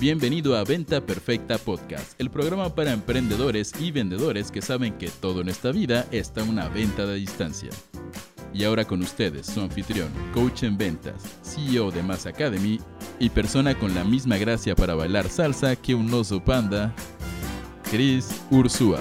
Bienvenido a Venta Perfecta Podcast, el programa para emprendedores y vendedores que saben que todo en esta vida está una venta de distancia. Y ahora con ustedes, su anfitrión, coach en ventas, CEO de Mass Academy y persona con la misma gracia para bailar salsa que un oso panda, Chris Ursúa.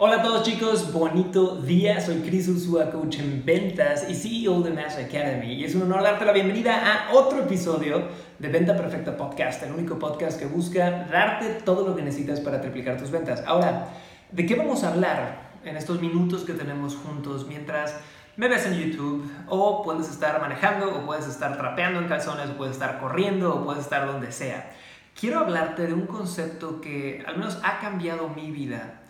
Hola a todos chicos, bonito día. Soy Chris Ursúa, coach en ventas y CEO de Mass Academy. Y es un honor darte la bienvenida a otro episodio de Venta Perfecta Podcast, el único podcast que busca darte todo lo que necesitas para triplicar tus ventas. Ahora, ¿de qué vamos a hablar en estos minutos que tenemos juntos mientras me ves en YouTube? O puedes estar manejando, o puedes estar trapeando en calzones, o puedes estar corriendo, o puedes estar donde sea. Quiero hablarte de un concepto que al menos ha cambiado mi vida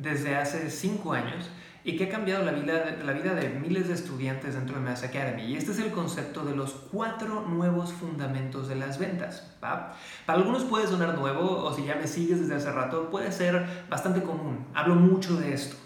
desde hace cinco años y que ha cambiado la vida, la vida de miles de estudiantes dentro de Mass Academy. Y este es el concepto de los cuatro nuevos fundamentos de las ventas. Para algunos puede sonar nuevo, o si ya me sigues desde hace rato, puede ser bastante común. Hablo mucho de esto.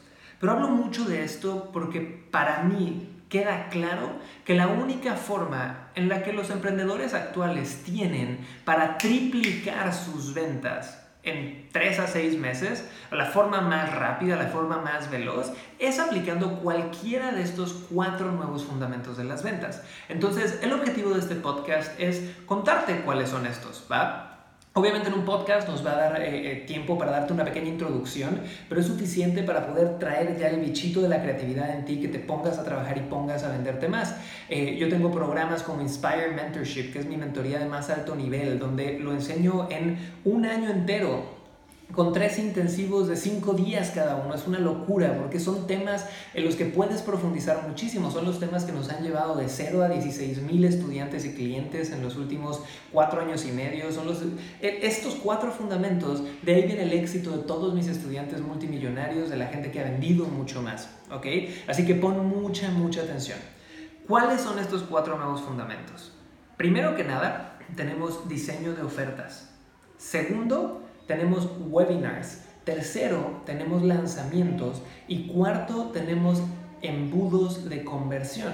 Pero hablo mucho de esto porque para mí queda claro que la única forma en la que los emprendedores actuales tienen para triplicar sus ventas en 3 a 6 meses, la forma más rápida, la forma más veloz, es aplicando cualquiera de estos cuatro nuevos fundamentos de las ventas. Entonces, el objetivo de este podcast es contarte cuáles son estos, ¿va? Obviamente en un podcast nos va a dar eh, eh, tiempo para darte una pequeña introducción, pero es suficiente para poder traer ya el bichito de la creatividad en ti, que te pongas a trabajar y pongas a venderte más. Eh, yo tengo programas como Inspire Mentorship, que es mi mentoría de más alto nivel, donde lo enseño en un año entero con tres intensivos de cinco días cada uno. Es una locura porque son temas en los que puedes profundizar muchísimo. Son los temas que nos han llevado de 0 a 16 mil estudiantes y clientes en los últimos cuatro años y medio. Son los, e, estos cuatro fundamentos, de ahí viene el éxito de todos mis estudiantes multimillonarios, de la gente que ha vendido mucho más. ¿ok? Así que pon mucha, mucha atención. ¿Cuáles son estos cuatro nuevos fundamentos? Primero que nada, tenemos diseño de ofertas. Segundo, tenemos webinars. Tercero, tenemos lanzamientos. Y cuarto, tenemos embudos de conversión.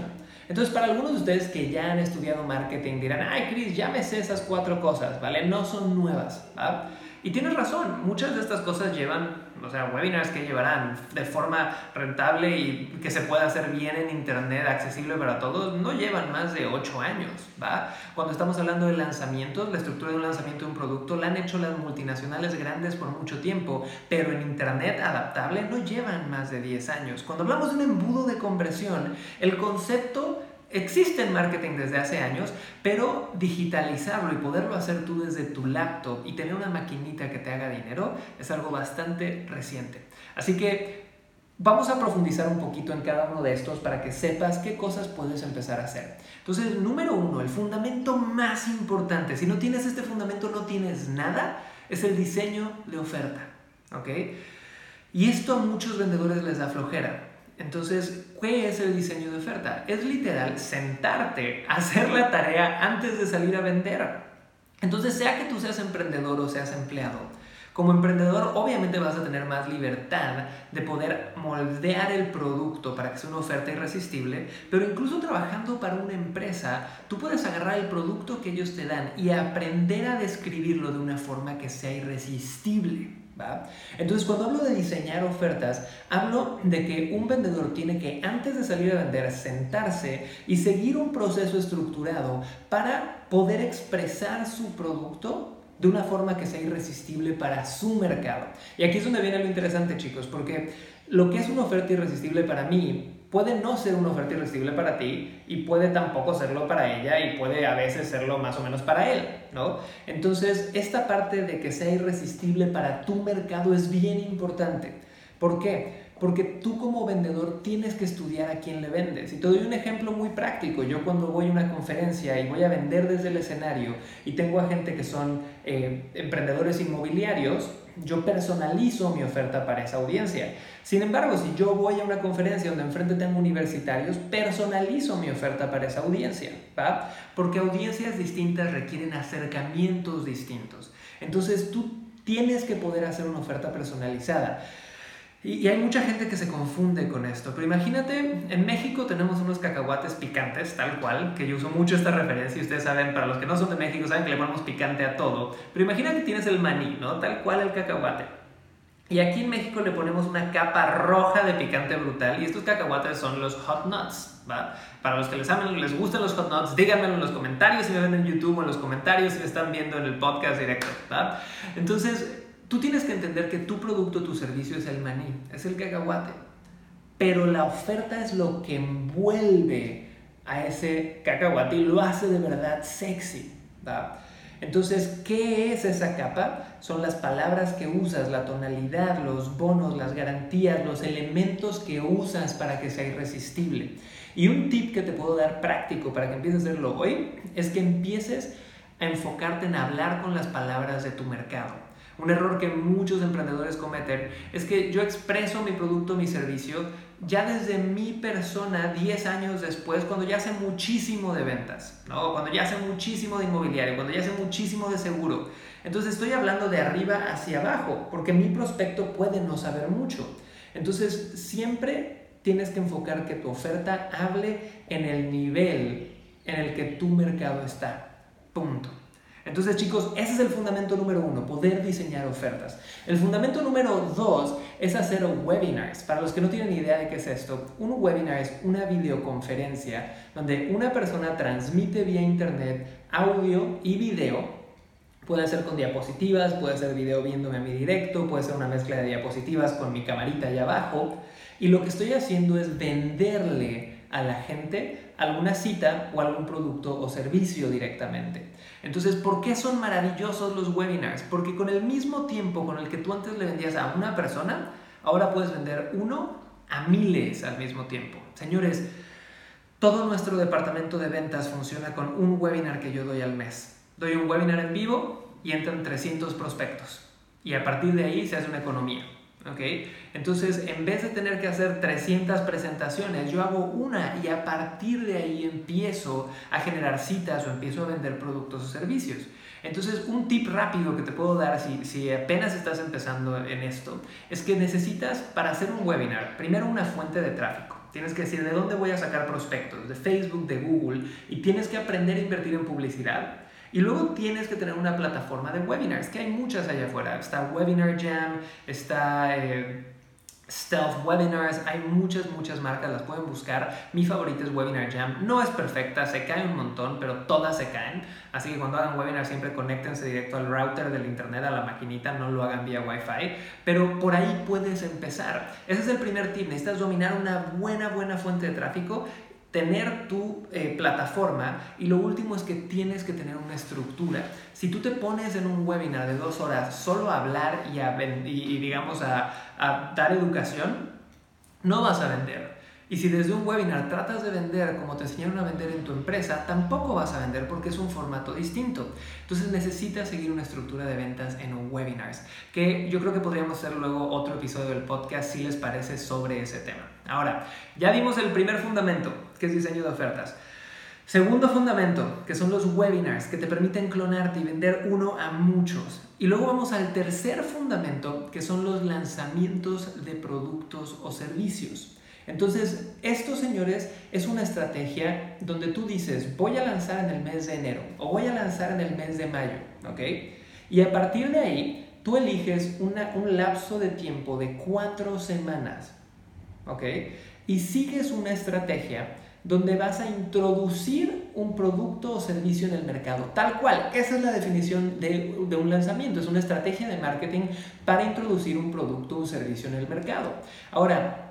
Entonces, para algunos de ustedes que ya han estudiado marketing dirán, ay, Chris, ya me sé esas cuatro cosas, ¿vale? No son nuevas, ¿va? Y tienes razón, muchas de estas cosas llevan o sea, webinars que llevarán de forma rentable y que se pueda hacer bien en internet, accesible para todos, no llevan más de 8 años, ¿va? Cuando estamos hablando de lanzamientos, la estructura de un lanzamiento de un producto la han hecho las multinacionales grandes por mucho tiempo, pero en internet adaptable no llevan más de 10 años. Cuando hablamos de un embudo de conversión, el concepto Existe en marketing desde hace años, pero digitalizarlo y poderlo hacer tú desde tu laptop y tener una maquinita que te haga dinero es algo bastante reciente. Así que vamos a profundizar un poquito en cada uno de estos para que sepas qué cosas puedes empezar a hacer. Entonces, número uno, el fundamento más importante, si no tienes este fundamento no tienes nada, es el diseño de oferta. ¿Ok? Y esto a muchos vendedores les da flojera. Entonces, ¿qué es el diseño de oferta? Es literal sentarte, hacer la tarea antes de salir a vender. Entonces, sea que tú seas emprendedor o seas empleado, como emprendedor obviamente vas a tener más libertad de poder moldear el producto para que sea una oferta irresistible, pero incluso trabajando para una empresa, tú puedes agarrar el producto que ellos te dan y aprender a describirlo de una forma que sea irresistible. Entonces, cuando hablo de diseñar ofertas, hablo de que un vendedor tiene que, antes de salir a vender, sentarse y seguir un proceso estructurado para poder expresar su producto de una forma que sea irresistible para su mercado. Y aquí es donde viene lo interesante, chicos, porque lo que es una oferta irresistible para mí puede no ser una oferta irresistible para ti y puede tampoco serlo para ella y puede a veces serlo más o menos para él, ¿no? Entonces, esta parte de que sea irresistible para tu mercado es bien importante. ¿Por qué? Porque tú como vendedor tienes que estudiar a quién le vendes. Y te doy un ejemplo muy práctico. Yo cuando voy a una conferencia y voy a vender desde el escenario y tengo a gente que son eh, emprendedores inmobiliarios, yo personalizo mi oferta para esa audiencia. Sin embargo, si yo voy a una conferencia donde enfrente tengo universitarios, personalizo mi oferta para esa audiencia, ¿va? Porque audiencias distintas requieren acercamientos distintos. Entonces tú tienes que poder hacer una oferta personalizada. Y, hay mucha gente que se confunde con esto. Pero imagínate, en México tenemos unos cacahuates picantes, tal cual, que yo uso mucho esta referencia y ustedes saben, para los que no son de México, saben que le ponemos picante a todo. Pero imagina que tienes el maní, ¿no? Tal cual el cacahuate. Y aquí en México le ponemos una capa roja de picante brutal y estos cacahuates son los hot nuts, ¿va? Para los que les amen, les gustan los hot nuts, díganmelo en los comentarios si me ven en YouTube o en los comentarios si me están viendo en el podcast directo, ¿va? Entonces, Tú tienes que entender que tu producto, tu servicio es el maní, es el cacahuate. Pero la oferta es lo que envuelve a ese cacahuate y lo hace de verdad sexy. Entonces, ¿qué es esa capa? Son las palabras que usas, la tonalidad, los bonos, las garantías, los elementos que usas para que sea irresistible. Y un tip que te puedo dar práctico para que empieces a hacerlo hoy es que empieces a enfocarte en hablar con las palabras de tu mercado. Un error que muchos emprendedores cometen es que yo expreso mi producto, mi servicio, ya desde mi persona 10 años después, cuando ya sé muchísimo de ventas, ¿no? cuando ya sé muchísimo de inmobiliario, cuando ya sé muchísimo de seguro. Entonces estoy hablando de arriba hacia abajo, porque mi prospecto puede no saber mucho. Entonces siempre tienes que enfocar que tu oferta hable en el nivel en el que tu mercado está. Punto. Entonces, chicos, ese es el fundamento número uno, poder diseñar ofertas. El fundamento número dos es hacer webinars. Para los que no tienen idea de qué es esto, un webinar es una videoconferencia donde una persona transmite vía internet audio y video. Puede ser con diapositivas, puede ser video viéndome a mi directo, puede ser una mezcla de diapositivas con mi camarita allá abajo. Y lo que estoy haciendo es venderle a la gente alguna cita o algún producto o servicio directamente. Entonces, ¿por qué son maravillosos los webinars? Porque con el mismo tiempo con el que tú antes le vendías a una persona, ahora puedes vender uno a miles al mismo tiempo. Señores, todo nuestro departamento de ventas funciona con un webinar que yo doy al mes. Doy un webinar en vivo y entran 300 prospectos. Y a partir de ahí se hace una economía. Entonces, en vez de tener que hacer 300 presentaciones, yo hago una y a partir de ahí empiezo a generar citas o empiezo a vender productos o servicios. Entonces, un tip rápido que te puedo dar si, si apenas estás empezando en esto es que necesitas para hacer un webinar, primero una fuente de tráfico. Tienes que decir de dónde voy a sacar prospectos, de Facebook, de Google, y tienes que aprender a invertir en publicidad y luego tienes que tener una plataforma de webinars, que hay muchas allá afuera. Está Webinar Jam, está eh, Stealth Webinars, hay muchas, muchas marcas, las pueden buscar. Mi favorita es Webinar Jam. No es perfecta, se cae un montón, pero todas se caen. Así que cuando hagan webinar siempre conéctense directo al router del internet, a la maquinita, no lo hagan vía Wi-Fi. Pero por ahí puedes empezar. Ese es el primer tip. Necesitas dominar una buena, buena fuente de tráfico tener tu eh, plataforma y lo último es que tienes que tener una estructura. Si tú te pones en un webinar de dos horas solo a hablar y, a, y, digamos a, a dar educación, no vas a vender. Y si desde un webinar tratas de vender como te enseñaron a vender en tu empresa, tampoco vas a vender porque es un formato distinto. Entonces necesitas seguir una estructura de ventas en webinars, que yo creo que podríamos hacer luego otro episodio del podcast si les parece sobre ese tema. Ahora, ya dimos el primer fundamento, que es diseño de ofertas. Segundo fundamento, que son los webinars, que te permiten clonarte y vender uno a muchos. Y luego vamos al tercer fundamento, que son los lanzamientos de productos o servicios. Entonces, esto, señores, es una estrategia donde tú dices, voy a lanzar en el mes de enero o voy a lanzar en el mes de mayo, ¿ok? Y a partir de ahí, tú eliges un lapso de tiempo de cuatro semanas, ¿ok? Y sigues una estrategia donde vas a introducir un producto o servicio en el mercado, tal cual. Esa es la definición de, de, un lanzamiento, es una estrategia de marketing para introducir un producto o servicio en el mercado. Ahora,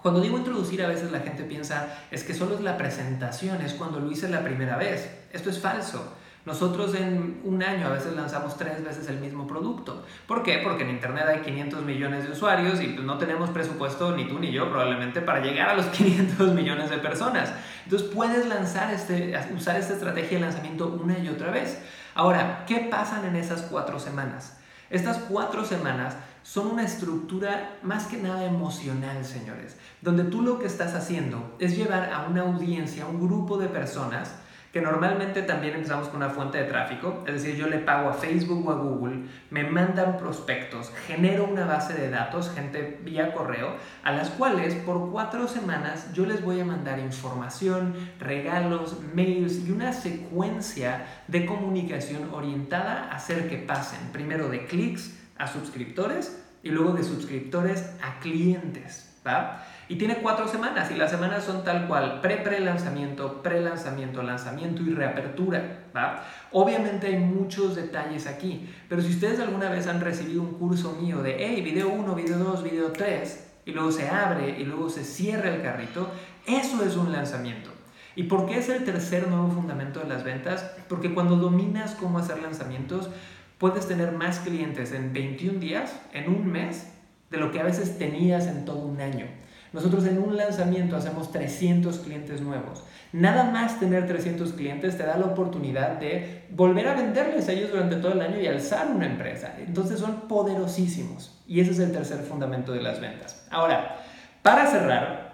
cuando digo introducir, a veces la gente piensa, es que solo es la presentación, es cuando lo hice la primera vez. Esto es falso. Nosotros en un año a veces lanzamos tres veces el mismo producto. ¿Por qué? Porque en Internet hay 500 millones de usuarios y pues no tenemos presupuesto ni tú ni yo probablemente para llegar a los 500 millones de personas. Entonces puedes lanzar este, usar esta estrategia de lanzamiento una y otra vez. Ahora, ¿qué pasan en esas cuatro semanas? Estas cuatro semanas son una estructura más que nada emocional, señores, donde tú lo que estás haciendo es llevar a una audiencia, a un grupo de personas que normalmente también empezamos con una fuente de tráfico, es decir, yo le pago a Facebook o a Google, me mandan prospectos, genero una base de datos, gente vía correo, a las cuales por cuatro semanas yo les voy a mandar información, regalos, mails y una secuencia de comunicación orientada a hacer que pasen primero de clics a suscriptores y luego de suscriptores a clientes. ¿va? Y tiene cuatro semanas y las semanas son tal cual, pre-pre-lanzamiento, pre-lanzamiento, lanzamiento y reapertura. ¿va? Obviamente hay muchos detalles aquí, pero si ustedes alguna vez han recibido un curso mío de, hey, video 1, video 2, video 3, y luego se abre y luego se cierra el carrito, eso es un lanzamiento. ¿Y por qué es el tercer nuevo fundamento de las ventas? Porque cuando dominas cómo hacer lanzamientos, puedes tener más clientes en 21 días, en un mes, de lo que a veces tenías en todo un año. Nosotros en un lanzamiento hacemos 300 clientes nuevos. Nada más tener 300 clientes te da la oportunidad de volver a venderles a ellos durante todo el año y alzar una empresa. Entonces son poderosísimos. Y ese es el tercer fundamento de las ventas. Ahora, para cerrar,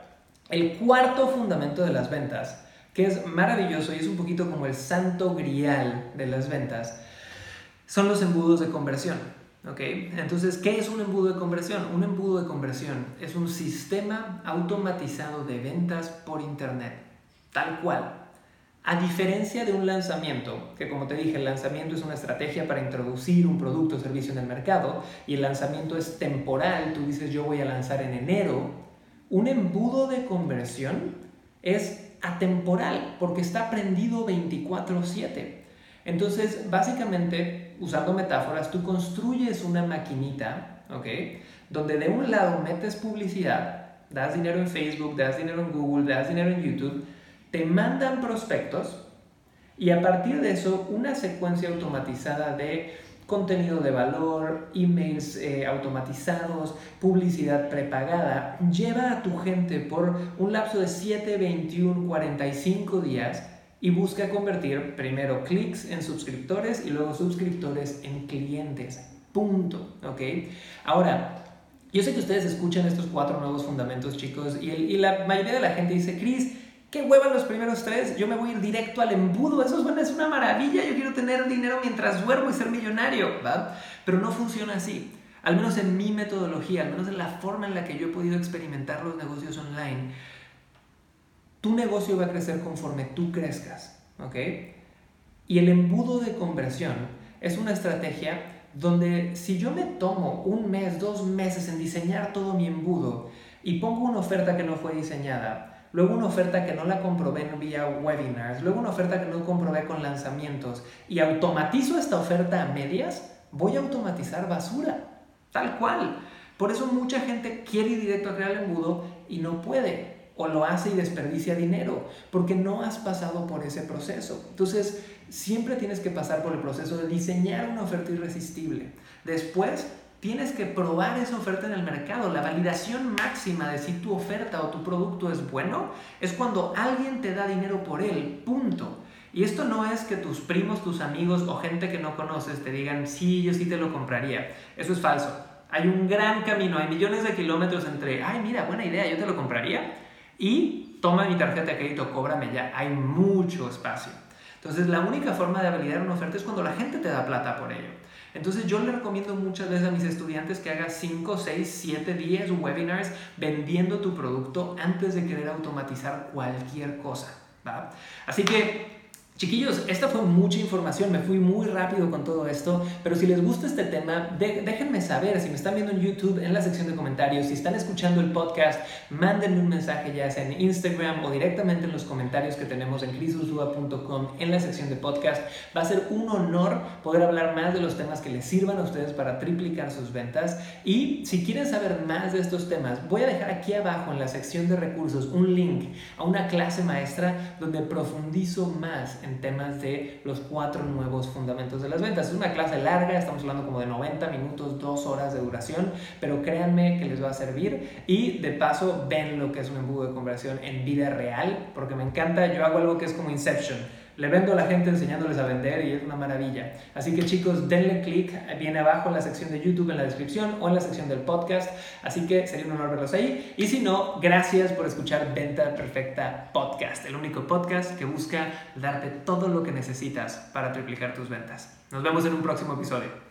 el cuarto fundamento de las ventas, que es maravilloso y es un poquito como el santo grial de las ventas, son los embudos de conversión. Entonces, ¿qué es un embudo de conversión? Un embudo de conversión es un sistema automatizado de ventas por Internet, tal cual. A diferencia de un lanzamiento, que como te dije, el lanzamiento es una estrategia para introducir un producto o servicio en el mercado y el lanzamiento es temporal, tú dices yo voy a lanzar en enero, un embudo de conversión es atemporal porque está prendido 24/7. Entonces, básicamente, usando metáforas, tú construyes una maquinita, ¿ok? Donde de un lado metes publicidad, das dinero en Facebook, das dinero en Google, das dinero en YouTube, te mandan prospectos y a partir de eso una secuencia automatizada de contenido de valor, emails eh, automatizados, publicidad prepagada, lleva a tu gente por un lapso de 7, 21, 45 días y busca convertir primero clics en suscriptores y luego suscriptores en clientes. Punto. ¿Ok? Ahora, yo sé que ustedes escuchan estos cuatro nuevos fundamentos, chicos, y, y la mayoría de la gente dice, Chris, qué hueva los primeros tres, yo me voy a ir directo al embudo, eso es, bueno, es una maravilla, yo quiero tener dinero mientras duermo y ser millonario, ¿va? Pero no funciona así. Al menos en mi metodología, al menos en la forma en la que yo he podido experimentar los negocios online, tu negocio va a crecer conforme tú crezcas, ¿ok? Y el embudo de conversión es una estrategia donde si yo me tomo un mes, dos meses en diseñar todo mi embudo y pongo una oferta que no fue diseñada, luego una oferta que no la comprobé vía webinars, luego una oferta que no comprobé con lanzamientos y automatizo esta oferta a medias, voy a automatizar basura, tal cual. Por eso mucha gente quiere ir directo a crear el embudo y no puede o lo hace y desperdicia dinero, porque no has pasado por ese proceso. Entonces, siempre tienes que pasar por el proceso de diseñar una oferta irresistible. Después, tienes que probar esa oferta en el mercado. La validación máxima de si tu oferta o tu producto es bueno es cuando alguien te da dinero por él, punto. Y esto no es que tus primos, tus amigos o gente que no conoces te digan, sí, yo sí te lo compraría. Eso es falso. Hay un gran camino, hay millones de kilómetros entre, ay, mira, buena idea, yo te lo compraría y toma mi tarjeta de crédito, cóbrame ya. Hay mucho espacio. Entonces, la única forma de validar una oferta es cuando la gente te da plata por ello. Entonces, yo le recomiendo muchas veces a mis estudiantes que hagas 5, 6, 7, 10 webinars vendiendo tu producto antes de querer automatizar cualquier cosa. ¿va? Así que Chiquillos, esta fue mucha información, me fui muy rápido con todo esto, pero si les gusta este tema, déjenme saber, si me están viendo en YouTube, en la sección de comentarios, si están escuchando el podcast, mándenme un mensaje ya sea en Instagram o directamente en los comentarios que tenemos en crisursua.com en la sección de podcast. Va a ser un honor poder hablar más de los temas que les sirvan a ustedes para triplicar sus ventas y si quieren saber más de estos temas, voy a dejar aquí abajo en la sección de recursos un link a una clase maestra donde profundizo más en temas de los cuatro nuevos fundamentos de las ventas. Es una clase larga, estamos hablando como de 90 minutos, 2 horas de duración, pero créanme que les va a servir y de paso ven lo que es un embudo de conversión en vida real, porque me encanta, yo hago algo que es como Inception le vendo a la gente enseñándoles a vender y es una maravilla. Así que chicos, denle click, viene abajo en la sección de YouTube, en la descripción o en la sección del podcast. Así que sería un honor verlos ahí. Y si no, gracias por escuchar Venta Perfecta Podcast, el único podcast que busca darte todo lo que necesitas para triplicar tus ventas. Nos vemos en un próximo episodio.